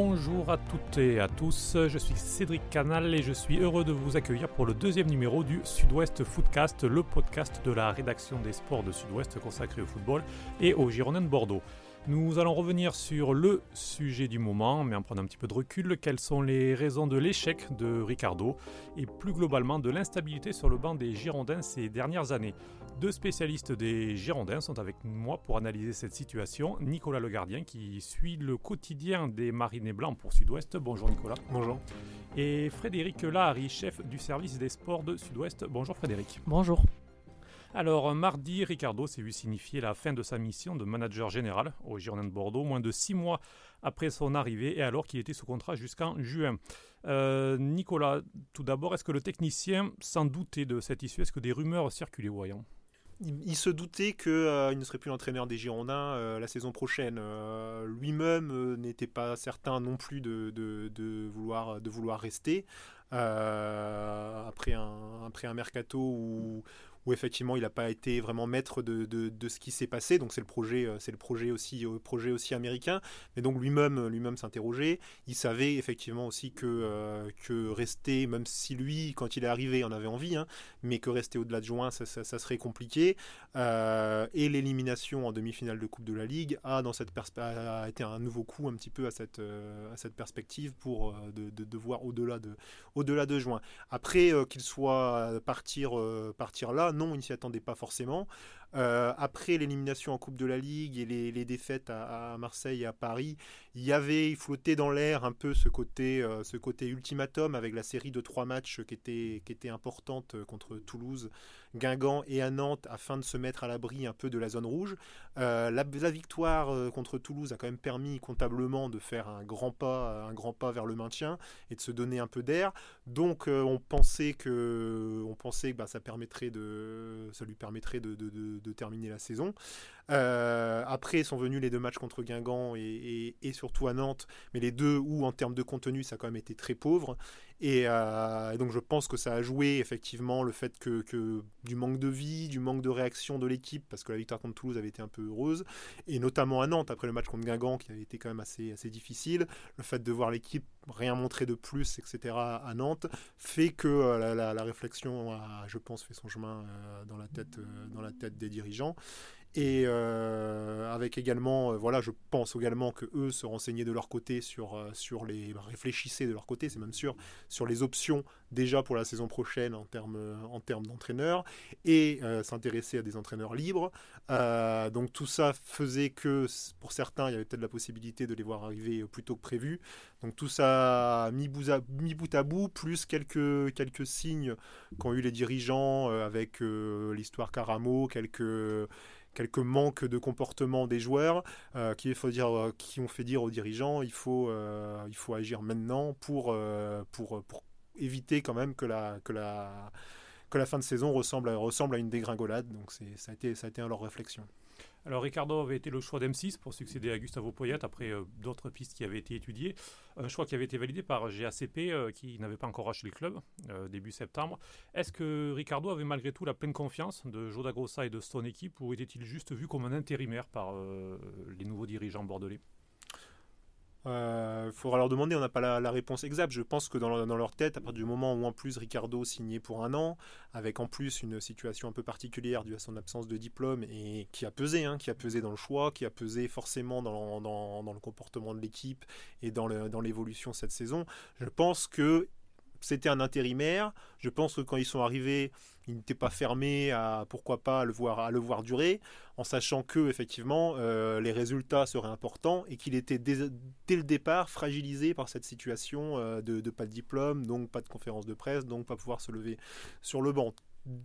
Bonjour à toutes et à tous, je suis Cédric Canal et je suis heureux de vous accueillir pour le deuxième numéro du Sud-Ouest Footcast, le podcast de la rédaction des sports de Sud-Ouest consacré au football et au Girondins de Bordeaux. Nous allons revenir sur le sujet du moment, mais en prenant un petit peu de recul, quelles sont les raisons de l'échec de Ricardo et plus globalement de l'instabilité sur le banc des Girondins ces dernières années? Deux spécialistes des Girondins sont avec moi pour analyser cette situation. Nicolas Le Gardien qui suit le quotidien des Marinés Blancs pour Sud-Ouest. Bonjour Nicolas. Bonjour. Et Frédéric Lahari, chef du service des sports de Sud-Ouest. Bonjour Frédéric. Bonjour. Alors, mardi, Ricardo s'est vu signifier la fin de sa mission de manager général au Girondin de Bordeaux, moins de six mois après son arrivée et alors qu'il était sous contrat jusqu'en juin. Euh, Nicolas, tout d'abord, est-ce que le technicien s'en doutait de cette issue? Est-ce que des rumeurs circulaient, voyons il, se doutait qu'il euh, ne serait plus l'entraîneur des Girondins euh, la saison prochaine. Lui-même n'était pas certain non plus de, de, vouloir, de vouloir rester. après, un, après un mercato où, où effectivement il n'a pas été vraiment maître de, de, ce qui s'est passé. Donc c'est le projet, euh, c'est le projet aussi, euh, projet aussi américain. Mais donc lui-même, euh, lui-même s'interrogeait. Il savait effectivement aussi que, que rester, même si lui, quand il est arrivé, en avait envie, hein, mais que rester au-delà de juin, ça, serait compliqué. et l'élimination en demi-finale de Coupe de la Ligue a, dans cette a été un nouveau coup un petit peu à cette, à cette perspective pour de, de, voir au-delà de, au-delà de juin. Après qu'il soit partir, partir là, non, il ne s'y attendait pas forcément. Euh, après l'élimination en Coupe de la Ligue et les, défaites à, Marseille et à Paris, il y avait, il flottait dans l'air un peu ce côté, euh, ultimatum avec la série de trois matchs qui qui était importante contre Toulouse, Guingamp et à Nantes afin de se mettre à l'abri un peu de la zone rouge. Euh, la, victoire contre Toulouse a quand même permis comptablement de faire un grand pas, un grand pas vers le maintien et de se donner un peu d'air. Donc on pensait que, on pensait que bah, ça permettrait de, ça lui permettrait de, terminer la saison. Euh, après sont venus les deux matchs contre Guingamp et, surtout à Nantes, mais les deux où en termes de contenu ça a quand même été très pauvre. Euh, et, donc je pense que ça a joué effectivement le fait que, du manque de vie, du manque de réaction de l'équipe, parce que la victoire contre Toulouse avait été un peu heureuse, et notamment à Nantes après le match contre Guingamp qui avait été quand même assez, assez difficile, le fait de voir l'équipe rien montrer de plus, etc. à Nantes, fait que euh, la, réflexion a, je pense, fait son chemin dans la tête, dans la tête des dirigeants. Et euh, avec également, euh, voilà, je pense également que eux se renseignaient de leur côté sur, euh, sur les, réfléchissaient de leur côté, c'est même sûr, sur les options déjà pour la saison prochaine en termes en termes d'entraîneurs et s'intéresser à des entraîneurs libres. donc tout ça faisait que pour certains, il y avait peut-être la possibilité de les voir arriver plus tôt que prévu. Donc tout ça mis, bout à, mis bout à bout, plus quelques, quelques signes qu'ont eu les dirigeants avec l'histoire Caramo, quelques quelques manques de comportement des joueurs euh, qui, faut dire, euh, qui ont fait dire aux dirigeants il faut, euh, il faut agir maintenant pour, pour, pour éviter quand même que la, que la, que la fin de saison ressemble à, ressemble à une dégringolade. Donc ça a, été, ça a été leur réflexion. Alors Ricardo avait été le choix d'M6 pour succéder à Gustavo Poyet après euh, d'autres pistes qui avaient été étudiées. Un choix qui avait été validé par GACP euh, qui n'avait pas encore acheté le club euh, début septembre. Est-ce que Ricardo avait malgré tout la pleine confiance de Joda Grossa et de son équipe ou était-il juste vu comme un intérimaire par les nouveaux dirigeants bordelais? Il euh, faudra leur demander, on n'a pas la, réponse exacte. Je pense que dans leur, tête, à partir du moment où en plus Ricardo signait pour un an, avec en plus une situation un peu particulière due à son absence de diplôme et qui a pesé, hein, qui a pesé dans le choix, qui a pesé forcément dans le comportement de l'équipe et dans l'évolution cette saison, je pense que c'était un intérimaire. Je pense que quand ils sont arrivés, ils n'étaient pas fermés à pourquoi pas le voir, à le voir durer, en sachant que effectivement euh, les résultats seraient importants et qu'il était dès, le départ fragilisé par cette situation euh, de, de, pas de diplôme, donc pas de conférence de presse, donc pas pouvoir se lever sur le banc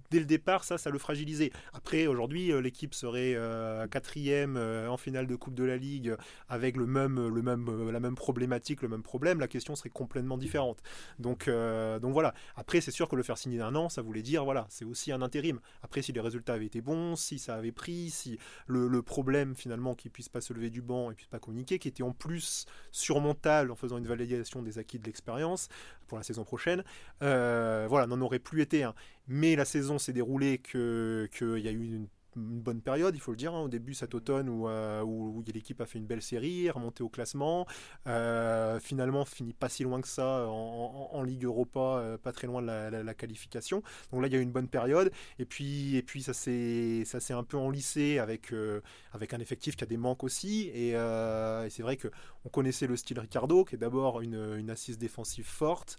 dès le départ, ça, ça le fragilisait. Après, aujourd'hui, euh, l'équipe serait euh, quatrième euh, en finale de Coupe de la Ligue avec le même, le même, la même problématique, le même problème. La question serait complètement différente. Donc, donc voilà. Après, c'est sûr que le faire signer d'un an, ça voulait dire, voilà, c'est aussi un intérim. Après, si les résultats avaient été bons, si ça avait pris, si le, problème finalement qu'il puisse pas se lever du banc et puisse pas communiquer, qui était en plus surmontable en faisant une validation des acquis de l'expérience pour la saison prochaine, voilà, n'en aurait plus été un. Mais la saison s'est déroulée qu'il y a eu une une bonne période, il faut le dire, hein, au début cet automne où, où, l'équipe a fait une belle série, remonté au classement, finalement finit pas si loin que ça en, Ligue Europa, pas très loin de la, qualification. Donc là, il y a eu une bonne période, et puis, et puis ça s'est un peu enlissé avec, avec un effectif qui a des manques aussi, et, et c'est vrai qu'on connaissait le style Ricardo, qui est d'abord une, une, assise défensive forte,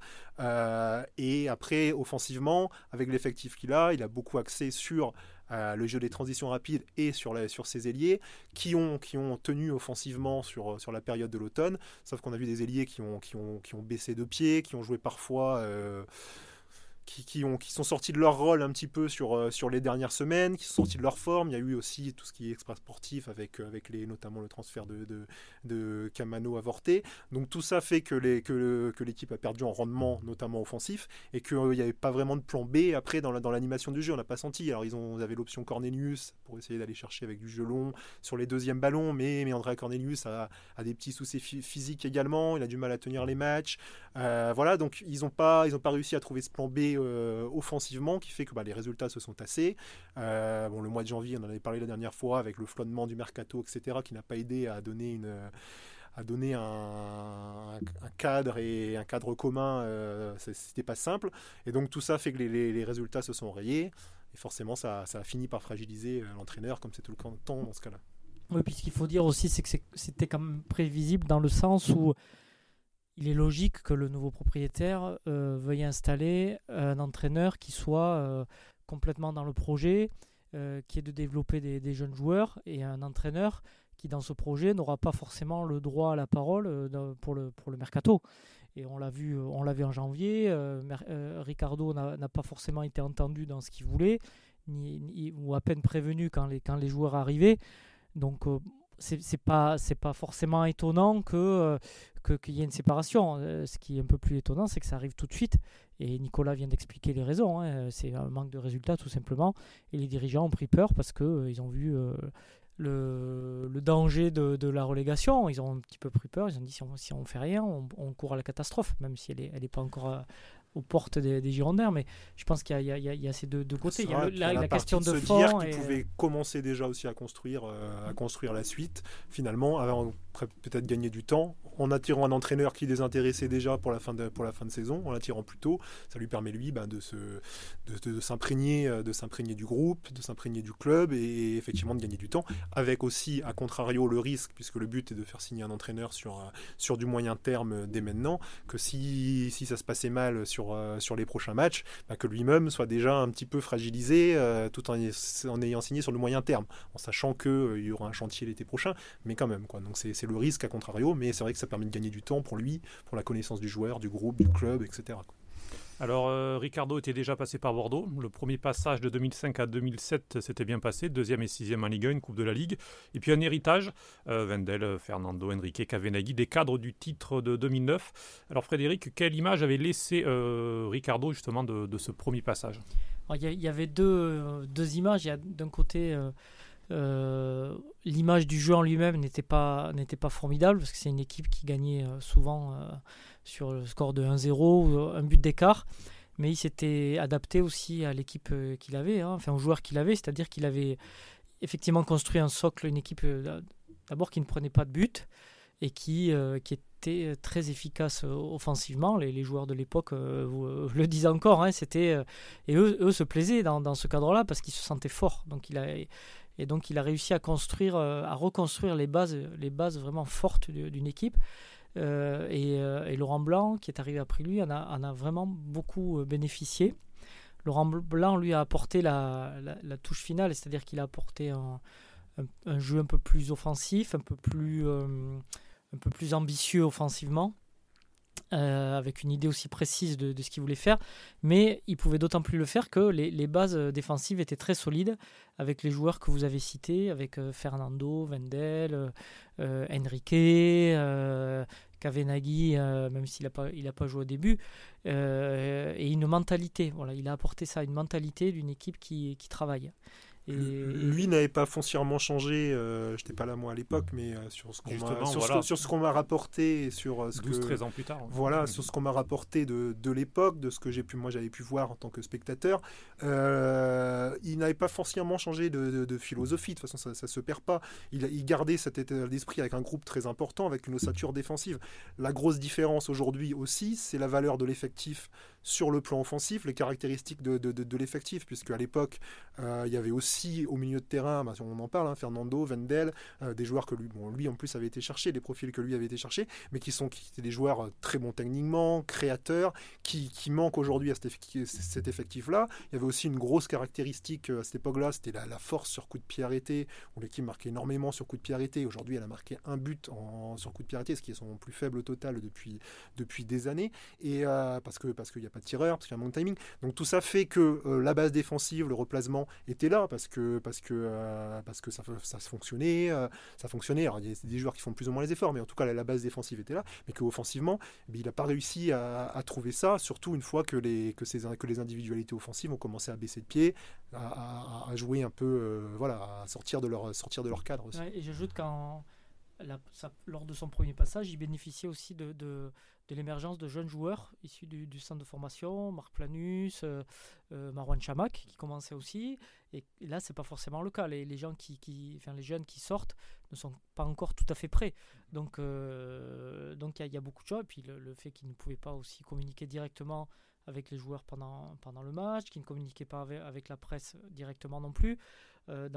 et après, offensivement, avec l'effectif qu'il a, il a beaucoup axé sur le jeu des transitions rapides et sur, sur ses ailiers qui ont, qui ont tenu offensivement sur, sur la période de l'automne. Sauf qu'on a vu des ailiers qui ont, qui, ont, qui ont baissé de pied, qui ont joué parfois. Euh, qui, ont, qui sont sortis de leur rôle un petit peu sur, euh, sur les dernières semaines, qui sont sortis de leur forme. Il y a eu aussi tout ce qui est extra sportif avec, euh, avec les, notamment le transfert de, de, de Camano avorté. Donc tout ça fait que, les, que, que l'équipe a perdu en rendement, notamment offensif, et qu'il n'y avait pas vraiment de plan B après dans, dans l'animation du jeu. On n'a pas senti. Alors ils, ont, avaient l'option Cornelius pour essayer d'aller chercher avec du jeu long sur les deuxièmes ballons, mais, mais André Cornelius a, a des petits soucis physiques également. Il a du mal à tenir les matchs. Euh, voilà, donc ils n'ont pas, pas réussi à trouver ce plan B euh, offensivement qui fait que bah, les résultats se sont tassés. Euh, bon, le mois de janvier, on en avait parlé la dernière fois avec le flottement du mercato, etc., qui n'a pas aidé à donner un, cadre et un cadre commun, euh, c'était pas simple. Et donc tout ça fait que les, résultats se sont rayés. Et forcément, ça, ça a fini par fragiliser l'entraîneur, comme c'est tout le temps dans ce cas-là. Oui, puis ce qu'il faut dire aussi, c'est que c'était quand même prévisible dans le sens où il est logique que le nouveau propriétaire euh, veuille installer un entraîneur qui soit euh, complètement dans le projet, euh, qui est de développer des, jeunes joueurs, et un entraîneur qui, dans ce projet, n'aura pas forcément le droit à la parole pour, le, pour le mercato. Et on l'a vu, on l'a vu en janvier. Ricardo n'a pas forcément été entendu dans ce qu'il voulait, ni, ou à peine prévenu quand les, quand les joueurs arrivaient. Donc c'est pas c'est pas forcément étonnant que qu'il y ait une séparation. Euh, ce qui est un peu plus étonnant, c'est que ça arrive tout de suite. Et Nicolas vient d'expliquer les raisons. Hein. C'est un manque de résultats, tout simplement. Et les dirigeants ont pris peur parce qu'ils euh, ont vu euh, le, danger de, la relégation. Ils ont un petit peu pris peur. Ils ont dit si on on fait rien, on, court à la catastrophe, même si elle n'est pas encore aux portes des, des Girondins. Mais je pense qu'il y, y, a ces deux, deux côtés. il y a, la, la, question de, de dire qu'ils pouvaient commencer déjà aussi à construire, à construire la suite, finalement, avant peut-être gagner du temps en attirant un entraîneur qui est désintéressé déjà pour la fin de, pour la fin de saison, en l'attirant plus tôt, ça lui permet lui ben, de, se, de, s'imprégner, euh, de s'imprégner du groupe, de s'imprégner du club et, effectivement de gagner du temps, avec aussi à contrario le risque, puisque le but est de faire signer un entraîneur sur, euh, sur du moyen terme dès maintenant, que si, si ça se passait mal sur, euh, sur les prochains matchs, ben, que lui-même soit déjà un petit peu fragilisé tout en, en ayant signé sur le moyen terme, en sachant qu'il y aura un chantier l'été prochain, mais quand même. Quoi. Donc c'est, c'est le risque à contrario, mais c'est vrai que ça permet de gagner du temps pour lui, pour la connaissance du joueur, du groupe, du club, etc. Alors, euh, Ricardo était déjà passé par Bordeaux. Le premier passage de 2005 à 2007 s'était bien passé. Deuxième et sixième en Ligue 1, Coupe de la Ligue. Et puis un héritage, euh, Wendel, Fernando, Enrique, Cavenaghi, des cadres du titre de 2009. Alors, Frédéric, quelle image avait laissé euh, Ricardo justement de, ce premier passage? Il y, avait deux, deux images. Il y a d'un côté euh, l'image du jeu en lui-même n'était pas, pas formidable parce que c'est une équipe qui gagnait euh, souvent euh, sur le score de 1-0 ou un but d'écart. Mais il s'était adapté aussi à l'équipe qu'il avait, hein, enfin au joueur qu'il avait, c'est-à-dire qu'il avait effectivement construit un socle, une équipe d'abord qui ne prenait pas de but et qui, qui était très efficace offensivement. Les, joueurs de l'époque le disent encore, hein, c'était, et eux, eux se plaisaient dans, dans ce cadre-là parce qu'ils se sentaient forts. Donc il a, et donc il a réussi à construire, euh, à reconstruire les bases, les bases vraiment fortes d'une équipe. Euh, euh, et, Laurent Blanc, qui est arrivé après lui, en a, vraiment beaucoup bénéficié. Laurent Blanc lui a apporté la, touche finale, c'est-à-dire qu'il a apporté un, jeu un peu plus offensif, un peu plus ambitieux offensivement. Euh, avec une idée aussi précise de, ce qu'il voulait faire, mais il pouvait d'autant plus le faire que les, bases défensives étaient très solides avec les joueurs que vous avez cités, avec euh, Fernando, Wendel, euh, Enrique, Kavenaghi, même s'il n'a pas, pas joué au début, et une mentalité. Voilà, il a apporté ça, une mentalité d'une équipe qui, qui travaille. Et, lui n'avait pas foncièrement changé, je n'étais pas là moi à l'époque, mais sur ce qu'on m'a sur, ce qu'on m'a rapporté sur ce 12, 13 ans plus tard. Voilà, sur ce qu'on m'a rapporté de, de l'époque, de ce que j'ai pu moi j'avais pu voir en tant que spectateur, il n'avait pas foncièrement changé de, de, philosophie. De toute façon, ça, ça se perd pas. Il, il gardait cet état d'esprit avec un groupe très important, avec une ossature défensive. La grosse différence aujourd'hui aussi, c'est la valeur de l'effectif sur le plan offensif, les caractéristiques de, de, de, l'effectif, puisque à l'époque, euh, il y avait aussi au milieu de terrain, bah, on en parle, hein, Fernando, Vendel, euh, des joueurs que lui, bon, lui en plus avait été cherché, des profils que lui avait été cherché, mais qui sont qui étaient des joueurs euh, très bons techniquement, créateurs, qui, qui manquent aujourd'hui à cet effectif-là. Il y avait aussi une grosse caractéristique à cette époque-là, c'était la, la, force sur coup de pied arrêté, où l'équipe marquait énormément sur coup de pied arrêté. Aujourd'hui, elle a marqué un but en, sur coup de pied arrêté, ce qui est son plus faible total depuis, depuis des années, et parce que parce qu'il y a pas de tireur, parce qu'il y a un manque de timing. Donc tout ça fait que euh, la base défensive, le replacement était là parce que parce que euh, parce que ça ça fonctionnait, euh, ça fonctionnait. Alors il y a des joueurs qui font plus ou moins les efforts, mais en tout cas la, base défensive était là. Mais qu'offensivement, eh il n'a pas réussi à, trouver ça, surtout une fois que les que ces que les individualités offensives ont commencé à baisser de pied, à, jouer un peu, voilà, à sortir de leur sortir de leur cadre aussi. et j'ajoute qu'en lors de son premier passage, il bénéficiait aussi de, l'émergence de jeunes joueurs issus du, centre de formation, Marc Planus, euh, euh, Marwan Chamak, qui commençait aussi. Et, là, c'est pas forcément le cas. Les, jeunes qui sortent ne sont pas encore tout à fait prêts. Donc, euh, il y, a beaucoup de choses. Et puis le, fait qu'ils ne pouvaient pas aussi communiquer directement avec les joueurs pendant, pendant le match, qu'ils ne communiquaient pas avec la presse directement non plus. Euh,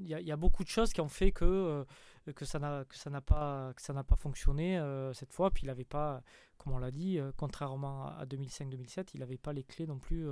il y, a beaucoup de choses qui ont fait que, euh, que ça n'a pas, pas fonctionné euh, cette fois. Puis il n'avait pas, comme on l'a dit, contrairement à 2005-2007, il n'avait pas les clés non plus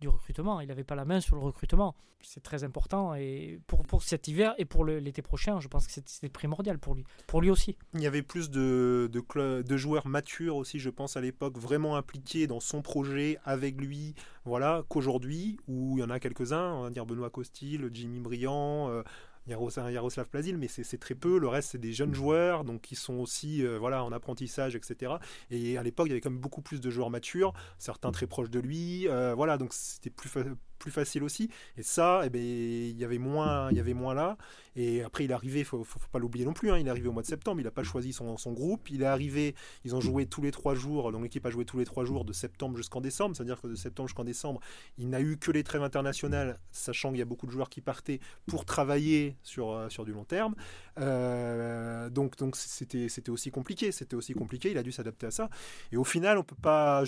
du recrutement. Il n'avait pas la main sur le recrutement. C'est très important et pour, cet hiver et pour l'été prochain, je pense que c'était primordial pour lui, pour lui aussi. Il y avait plus de, de, de joueurs matures aussi, je pense, à l'époque, vraiment impliqués dans son projet avec lui, voilà, qu'aujourd'hui, où il y en a quelques-uns, on va dire Benoît Costil, Jimmy Briand, euh, Yaroslav Plazil, mais c'est très peu. Le reste, c'est des jeunes joueurs, donc qui sont aussi euh, voilà, en apprentissage, etc. Et à l'époque, il y avait quand même beaucoup plus de joueurs matures, certains très proches de lui. Euh, voilà, donc c'était plus, plus facile aussi. Et ça, eh ben, il y avait moins, il y avait moins là. Et après, il est arrivé, faut, faut, pas l'oublier non plus. Hein, il est arrivé au mois de septembre. Il n'a pas choisi son, son, groupe. Il est arrivé. Ils ont joué tous les trois jours. Donc l'équipe a joué tous les trois jours de septembre jusqu'en décembre. C'est-à-dire que de septembre jusqu'en décembre, il n'a eu que les trêves internationales, sachant qu'il y a beaucoup de joueurs qui partaient pour travailler sur euh, sur du long terme. Euh, donc donc c'était c'était aussi compliqué. C'était aussi compliqué. Il a dû s'adapter à ça. Et au final, on peut pas.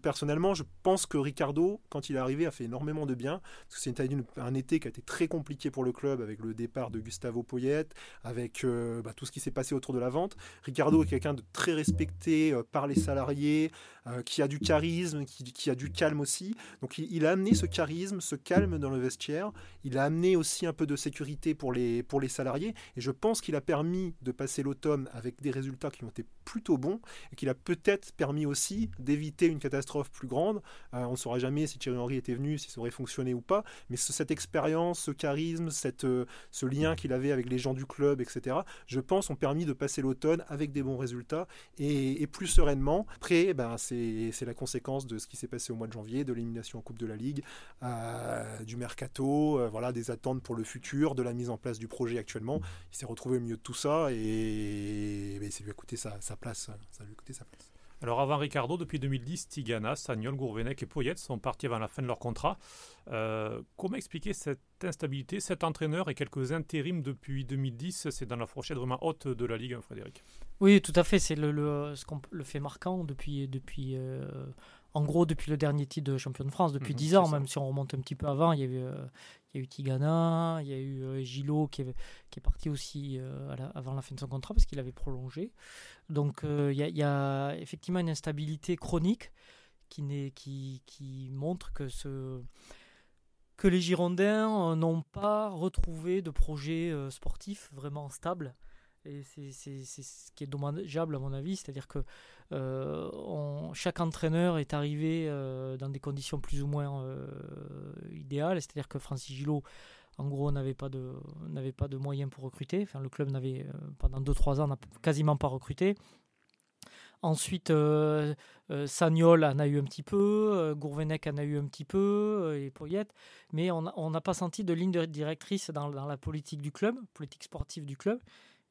personnellement, je pense que Ricardo, quand il est arrivé, a fait énormément de bien. Parce c'est un été qui a été très compliqué pour le club avec le départ de Gustavo Poyet, avec euh, bah, tout ce qui s'est passé autour de la vente. Ricardo est quelqu'un de très respecté euh, par les salariés, euh, qui a du charisme, qui, a du calme aussi. Donc il, a amené ce charisme, ce calme dans le vestiaire. Il a amené aussi un peu de sécurité pour les, pour les salariés. Et je pense qu'il a permis de passer l'automne avec des résultats qui ont été plutôt bons et qu'il a peut-être permis aussi d'éviter une catastrophe plus grande. on ne saura jamais si Thierry Henry était venu, si ça aurait fonctionné ou pas. Mais cette expérience, ce charisme, cette, ce lien qu'il avait avec les gens du club, etc., je pense, ont permis de passer l'automne avec des bons résultats et, plus sereinement. Après, ben, c'est la conséquence de ce qui s'est passé au mois de janvier, de l'élimination en Coupe de la Ligue, euh, du mercato, euh, voilà, des attentes pour le futur, de la mise en place du projet actuellement. Il s'est retrouvé au milieu de tout ça et, et ça lui a coûté sa, place. Ça lui sa place. Alors avant Ricardo, depuis 2010, Tigana, Sagnol, Gourvenec et Poyet sont partis avant la fin de leur contrat. Euh, comment expliquer cette instabilité, cet entraîneur et quelques intérims depuis 2010 C'est dans la fourchette vraiment haute de la Ligue, hein, Frédéric. Oui, tout à fait. C'est le, le, le fait marquant depuis, depuis euh, en gros depuis le dernier titre de champion de France, depuis 10 mhm, ans, même si on remonte un petit peu avant. Il y a eu, euh, il y a eu Tigana, il y a eu euh, Gilo qui, qui, est parti aussi euh, avant la fin de son contrat parce qu'il avait prolongé. Donc il y, a, il, y a, effectivement une instabilité chronique qui, qui, qui montre que, ce, que les Girondins n'ont pas retrouvé de projet sportif vraiment stable. Et c'est ce qui est dommageable à mon avis, c'est-à-dire que euh, chaque entraîneur est arrivé euh, dans des conditions plus ou moins euh, idéales, c'est-à-dire que Francis Gillot, en gros, n'avait pas, de, de moyens pour recruter, enfin le club n'avait pendant 2-3 ans n'a quasiment pas recruté. Ensuite, Sagnol en a eu un petit peu, Gourvenec en a eu un petit peu, et Poyette. Mais on n'a pas senti de ligne directrice dans, dans, la politique du club, politique sportive du club.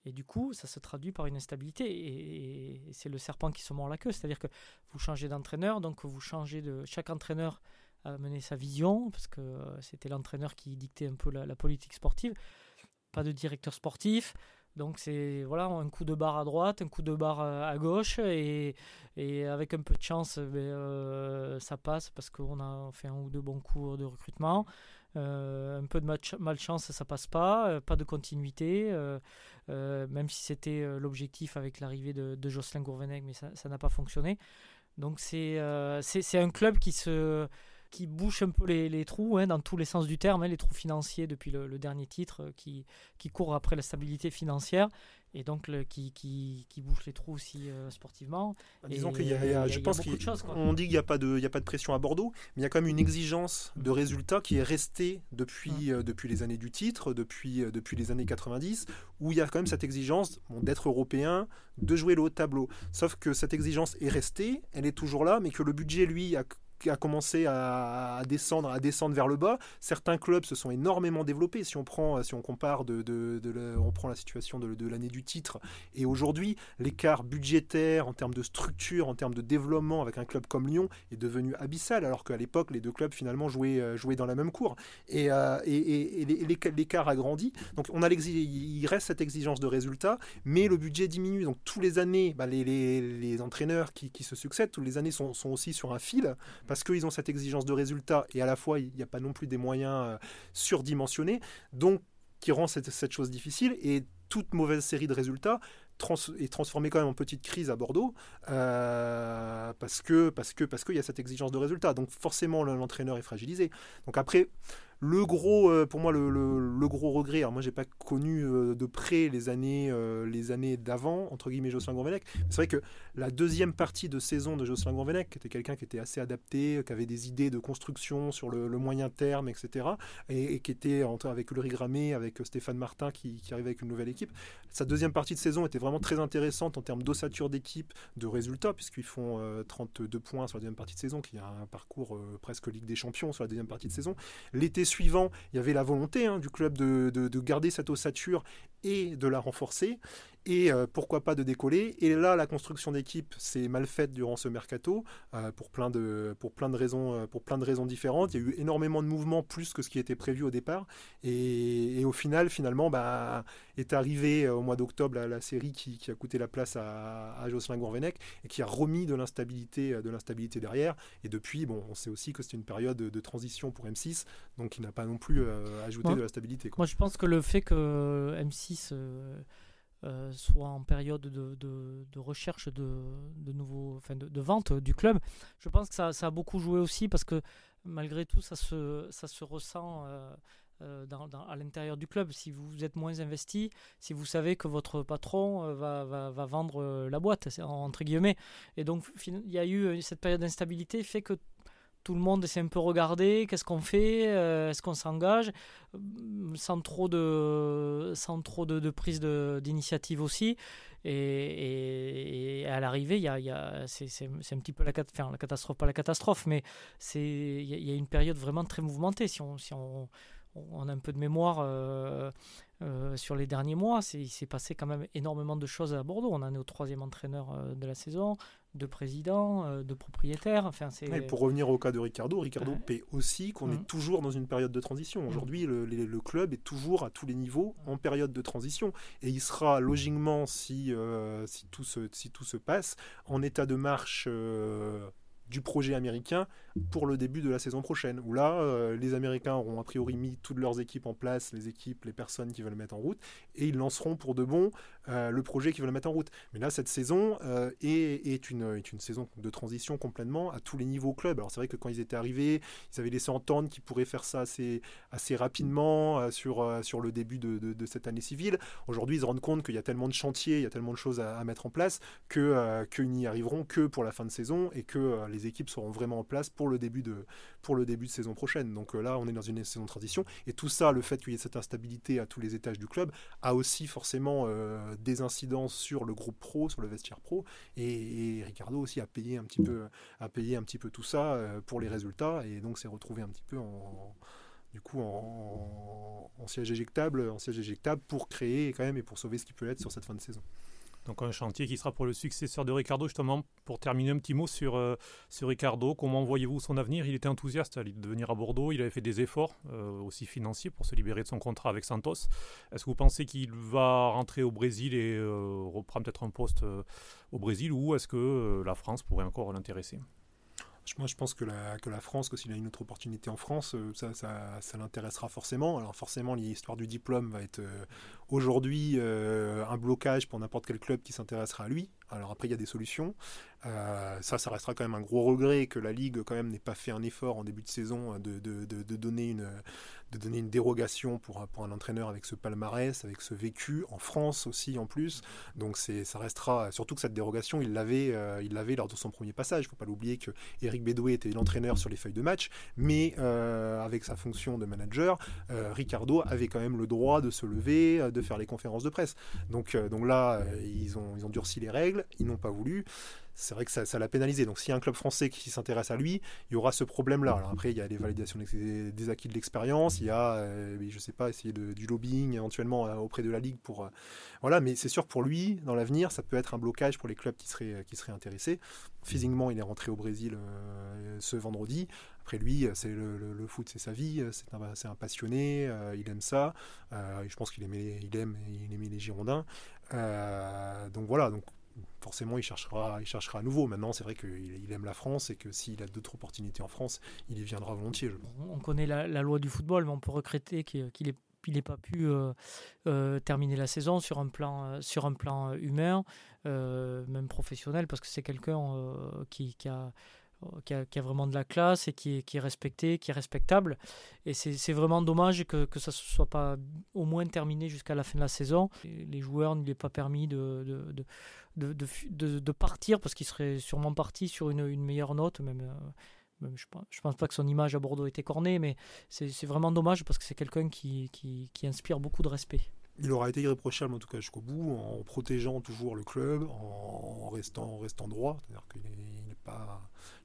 Et du coup, ça se traduit par une instabilité. Et, c'est le serpent qui se mord la queue. C'est-à-dire que vous changez d'entraîneur, donc vous changez de. Chaque entraîneur a mené sa vision, parce que c'était l'entraîneur qui dictait un peu la, politique sportive. Pas de directeur sportif. Donc c'est voilà un coup de barre à droite, un coup de barre à gauche et, avec un peu de chance, ben, euh, ça passe parce qu'on a fait un ou deux bons coups de recrutement. Euh, un peu de malchance, ça passe pas, euh, pas de continuité, euh, même si c'était l'objectif avec l'arrivée de, Jocelyn Gourvenec, mais ça n'a pas fonctionné. Donc c'est c'est un club qui se qui bouche un peu les, trous hein, dans tous les sens du terme, hein, les trous financiers depuis le, dernier titre, euh, qui, qui court après la stabilité financière et donc le, qui, qui, qui, bouche les trous aussi euh, sportivement. Bah, disons qu'il y, a, je pense qu'on dit qu'il n'y a, pas de, il y a pas de pression à Bordeaux, mais il y a quand même une exigence de résultats qui est restée depuis, euh, depuis les années du titre, depuis, depuis les années 90, où il y a quand même cette exigence d'être européen, de jouer le haut tableau. Sauf que cette exigence est restée, elle est toujours là, mais que le budget, lui, a a commencé à, descendre, à descendre vers le bas. Certains clubs se sont énormément développés. Si on prend, si on compare, de, on prend la situation de, l'année du titre et aujourd'hui, l'écart budgétaire en termes de structure, en termes de développement avec un club comme Lyon est devenu abyssal, alors qu'à l'époque, les deux clubs finalement jouaient, euh, jouaient dans la même cour. Et, euh, l'écart a grandi. Donc on a il reste cette exigence de résultat, mais le budget diminue. Donc tous les années, bah, les, entraîneurs qui, se succèdent, tous les années sont aussi sur un fil parce qu'ils ont cette exigence de résultat et à la fois il n'y a pas non plus des moyens euh, surdimensionnés, donc qui rend cette, chose difficile et toute mauvaise série de résultats est transformée quand même en petite crise à Bordeaux euh, parce que parce que parce qu'il y a cette exigence de résultat. Donc forcément l'entraîneur est fragilisé. Donc après le gros, euh, pour moi, le, gros regret, alors moi j'ai pas connu euh, de près les années, euh, les années d'avant, entre guillemets, Jocelyn Gourvenec. C'est vrai que la deuxième partie de saison de Jocelyn Gourvenec, qui était quelqu'un qui était assez adapté, qui avait des idées de construction sur le, moyen terme, etc., et, qui était avec Ulrich Gramé, avec Stéphane Martin qui, qui arrivait avec une nouvelle équipe. Sa deuxième partie de saison était vraiment très intéressante en termes d'ossature d'équipe, de résultats, puisqu'ils font 32 points sur la deuxième partie de saison, qui a un parcours presque Ligue des Champions sur la deuxième partie de saison. L'été suivant, il y avait la volonté hein, du club de, de, garder cette ossature et de la renforcer et euh, pourquoi pas de décoller. Et là, la construction d'équipe s'est mal faite durant ce mercato euh, pour, plein de, pour, plein de raisons, euh, pour plein de raisons différentes. Il y a eu énormément de mouvements, plus que ce qui était prévu au départ. Et, au final, finalement, bah, est arrivé au mois d'octobre la, série qui, a coûté la place à, à Jocelyn Gourvenec et qui a remis de l'instabilité, de l'instabilité derrière. Et depuis, bon, on sait aussi que c'était une période de, transition pour M6, donc il n'a pas non plus ajouté de la stabilité. Moi, je pense que le fait que M6 euh, soit en période de, recherche de, de nouveaux, enfin de, vente du club. Je pense que ça, ça, a beaucoup joué aussi parce que malgré tout, ça se, ça se ressent euh, euh, à l'intérieur du club. Si vous êtes moins investi, si vous savez que votre patron va, va, va vendre la boîte, entre guillemets. Et donc, il y a eu cette période d'instabilité fait que tout le monde s'est un peu regardé, qu'est-ce qu'on fait, euh, est-ce qu'on s'engage, euh, sans trop de, sans trop de, de prise d'initiative aussi. Et, à l'arrivée, c'est, un petit peu la, la catastrophe, pas la catastrophe, mais il y, a une période vraiment très mouvementée. Si on, si on, on a un peu de mémoire euh, sur les derniers mois, il s'est passé quand même énormément de choses à Bordeaux. On en est au troisième entraîneur de la saison de président, euh, de propriétaire. Enfin, c'est... pour revenir au cas de Ricardo, Ricardo paie aussi qu'on est mm. toujours dans une période de transition. Mm. Aujourd'hui, le, club est toujours à tous les niveaux en période de transition. Et il sera logiquement, si, euh, si, tout, se, si tout se passe, en état de marche euh, du projet américain pour le début de la saison prochaine, où là, euh, les Américains auront a priori mis toutes leurs équipes en place, les équipes, les personnes qui veulent mettre en route, et ils lanceront pour de bon euh, le projet qu'ils veulent mettre en route. Mais là, cette saison euh, est, est, une, est une saison de transition complètement à tous les niveaux club. Alors c'est vrai que quand ils étaient arrivés, ils avaient laissé entendre qu'ils pourraient faire ça assez, assez rapidement sur, sur le début de, de, cette année civile. Aujourd'hui, ils se rendent compte qu'il y a tellement de chantiers, il y a tellement de choses à, mettre en place que qu'ils n'y arriveront que pour la fin de saison et que les équipes seront vraiment en place pour le début de, pour le début de saison prochaine. Donc là, on est dans une saison de transition. Et tout ça, le fait qu'il y ait cette instabilité à tous les étages du club, a aussi forcément des incidences sur le groupe pro, sur le vestiaire pro. Et, Ricardo aussi a payé un petit peu, a payé un petit peu tout ça pour les résultats. Et donc s'est retrouvé un petit peu en du coup en, siège éjectable, en siège éjectable pour créer quand même et pour sauver ce qui peut être sur cette fin de saison. Donc un chantier qui sera pour le successeur de Ricardo justement. Pour terminer un petit mot sur, euh, sur Ricardo, comment voyez-vous son avenir? Il était enthousiaste à venir à Bordeaux, il avait fait des efforts euh, aussi financiers pour se libérer de son contrat avec Santos. Est-ce que vous pensez qu'il va rentrer au Brésil et euh, reprendre peut-être un poste au Brésil ou est-ce que la France pourrait encore l'intéresser? Moi, je pense que la, France, que s'il a une autre opportunité en France, euh, ça, ça, l'intéressera forcément. Alors forcément, l'histoire du diplôme va être euh, aujourd'hui euh, un blocage pour n'importe quel club qui s'intéressera à lui. Alors après, il y a des solutions. Ça, ça restera quand même un gros regret que la Ligue quand même n'ait pas fait un effort en début de saison de, de, donner une dérogation pour, un entraîneur avec ce palmarès, avec ce vécu, en France aussi en plus. Donc ça restera, surtout que cette dérogation, il l'avait, euh, lors de son premier passage. Il ne faut pas l'oublier que Eric Bédoué était l'entraîneur sur les feuilles de match, mais euh, avec sa fonction de manager, euh, Ricardo avait quand même le droit de se lever, de faire les conférences de presse. Donc, là, ils ont durci les règles, ils n'ont pas voulu c'est vrai que ça, l'a pénalisé. Donc s'il y a un club français qui s'intéresse à lui, il y aura ce problème-là. Alors après, il y a les validations des, acquis de l'expérience, il y a, euh, je sais pas, essayer de, du lobbying éventuellement euh, auprès de la Ligue pour... Euh, voilà, mais c'est sûr pour lui, dans l'avenir, ça peut être un blocage pour les clubs qui seraient, qui seraient intéressés. Physiquement, il est rentré au Brésil ce vendredi. Après lui, c'est le, foot, c'est sa vie, c'est un, un, passionné, il aime ça. je pense qu'il aimait, il aime, il aimait les Girondins. donc voilà, donc forcément, il cherchera, il cherchera à nouveau. Maintenant, c'est vrai qu'il aime la France et que s'il a d'autres opportunités en France, il y viendra volontiers. On connaît la, loi du football, mais on peut regretter qu'il n'ait pas pu euh, euh, terminer la saison sur un plan, euh, sur un plan humain, même professionnel, parce que c'est quelqu'un qui, a qui a, vraiment de la classe et qui est, respecté, qui est respectable. Et c'est vraiment dommage que, ça ne soit pas au moins terminé jusqu'à la fin de la saison. Les joueurs ne lui aient pas permis de, partir parce qu'il serait sûrement parti sur une, meilleure note, même. Euh, je ne pense, pas que son image à Bordeaux était cornée, mais c'est vraiment dommage parce que c'est quelqu'un qui, inspire beaucoup de respect il aura été irréprochable en tout cas jusqu'au bout, en protégeant toujours le club, en restant, droit. C'est-à-dire qu'il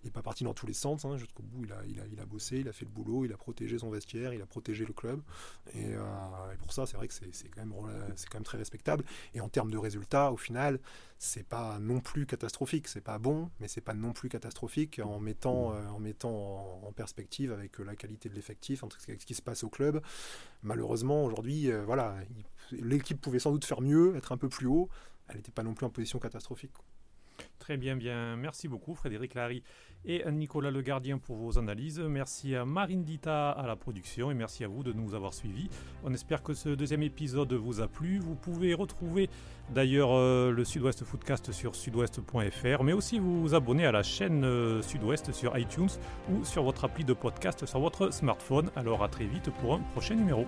il n'est pas parti dans tous les sens. Hein. Jusqu'au bout, il a, bossé, il a fait le boulot, il a protégé son vestiaire, il a protégé le club. Et, euh, pour ça, c'est vrai que c'est quand, même, très respectable. Et en termes de résultats, au final, c'est pas non plus catastrophique. C'est pas bon, mais c'est pas non plus catastrophique en mettant, euh, en, perspective avec la qualité de l'effectif, ce qui se passe au club. Malheureusement, aujourd'hui, euh, voilà, l'équipe pouvait sans doute faire mieux, être un peu plus haut. Elle n'était pas non plus en position catastrophique. Très bien, bien. Merci beaucoup, Frédéric Larry et Nicolas Le Gardien pour vos analyses. Merci à Marine Dita à la production et merci à vous de nous avoir suivis. On espère que ce deuxième épisode vous a plu. Vous pouvez retrouver d'ailleurs euh, le Sud-Ouest Footcast sur sudouest.fr, mais aussi vous abonner à la chaîne euh, Sud-Ouest sur iTunes ou sur votre appli de podcast sur votre smartphone. Alors à très vite pour un prochain numéro.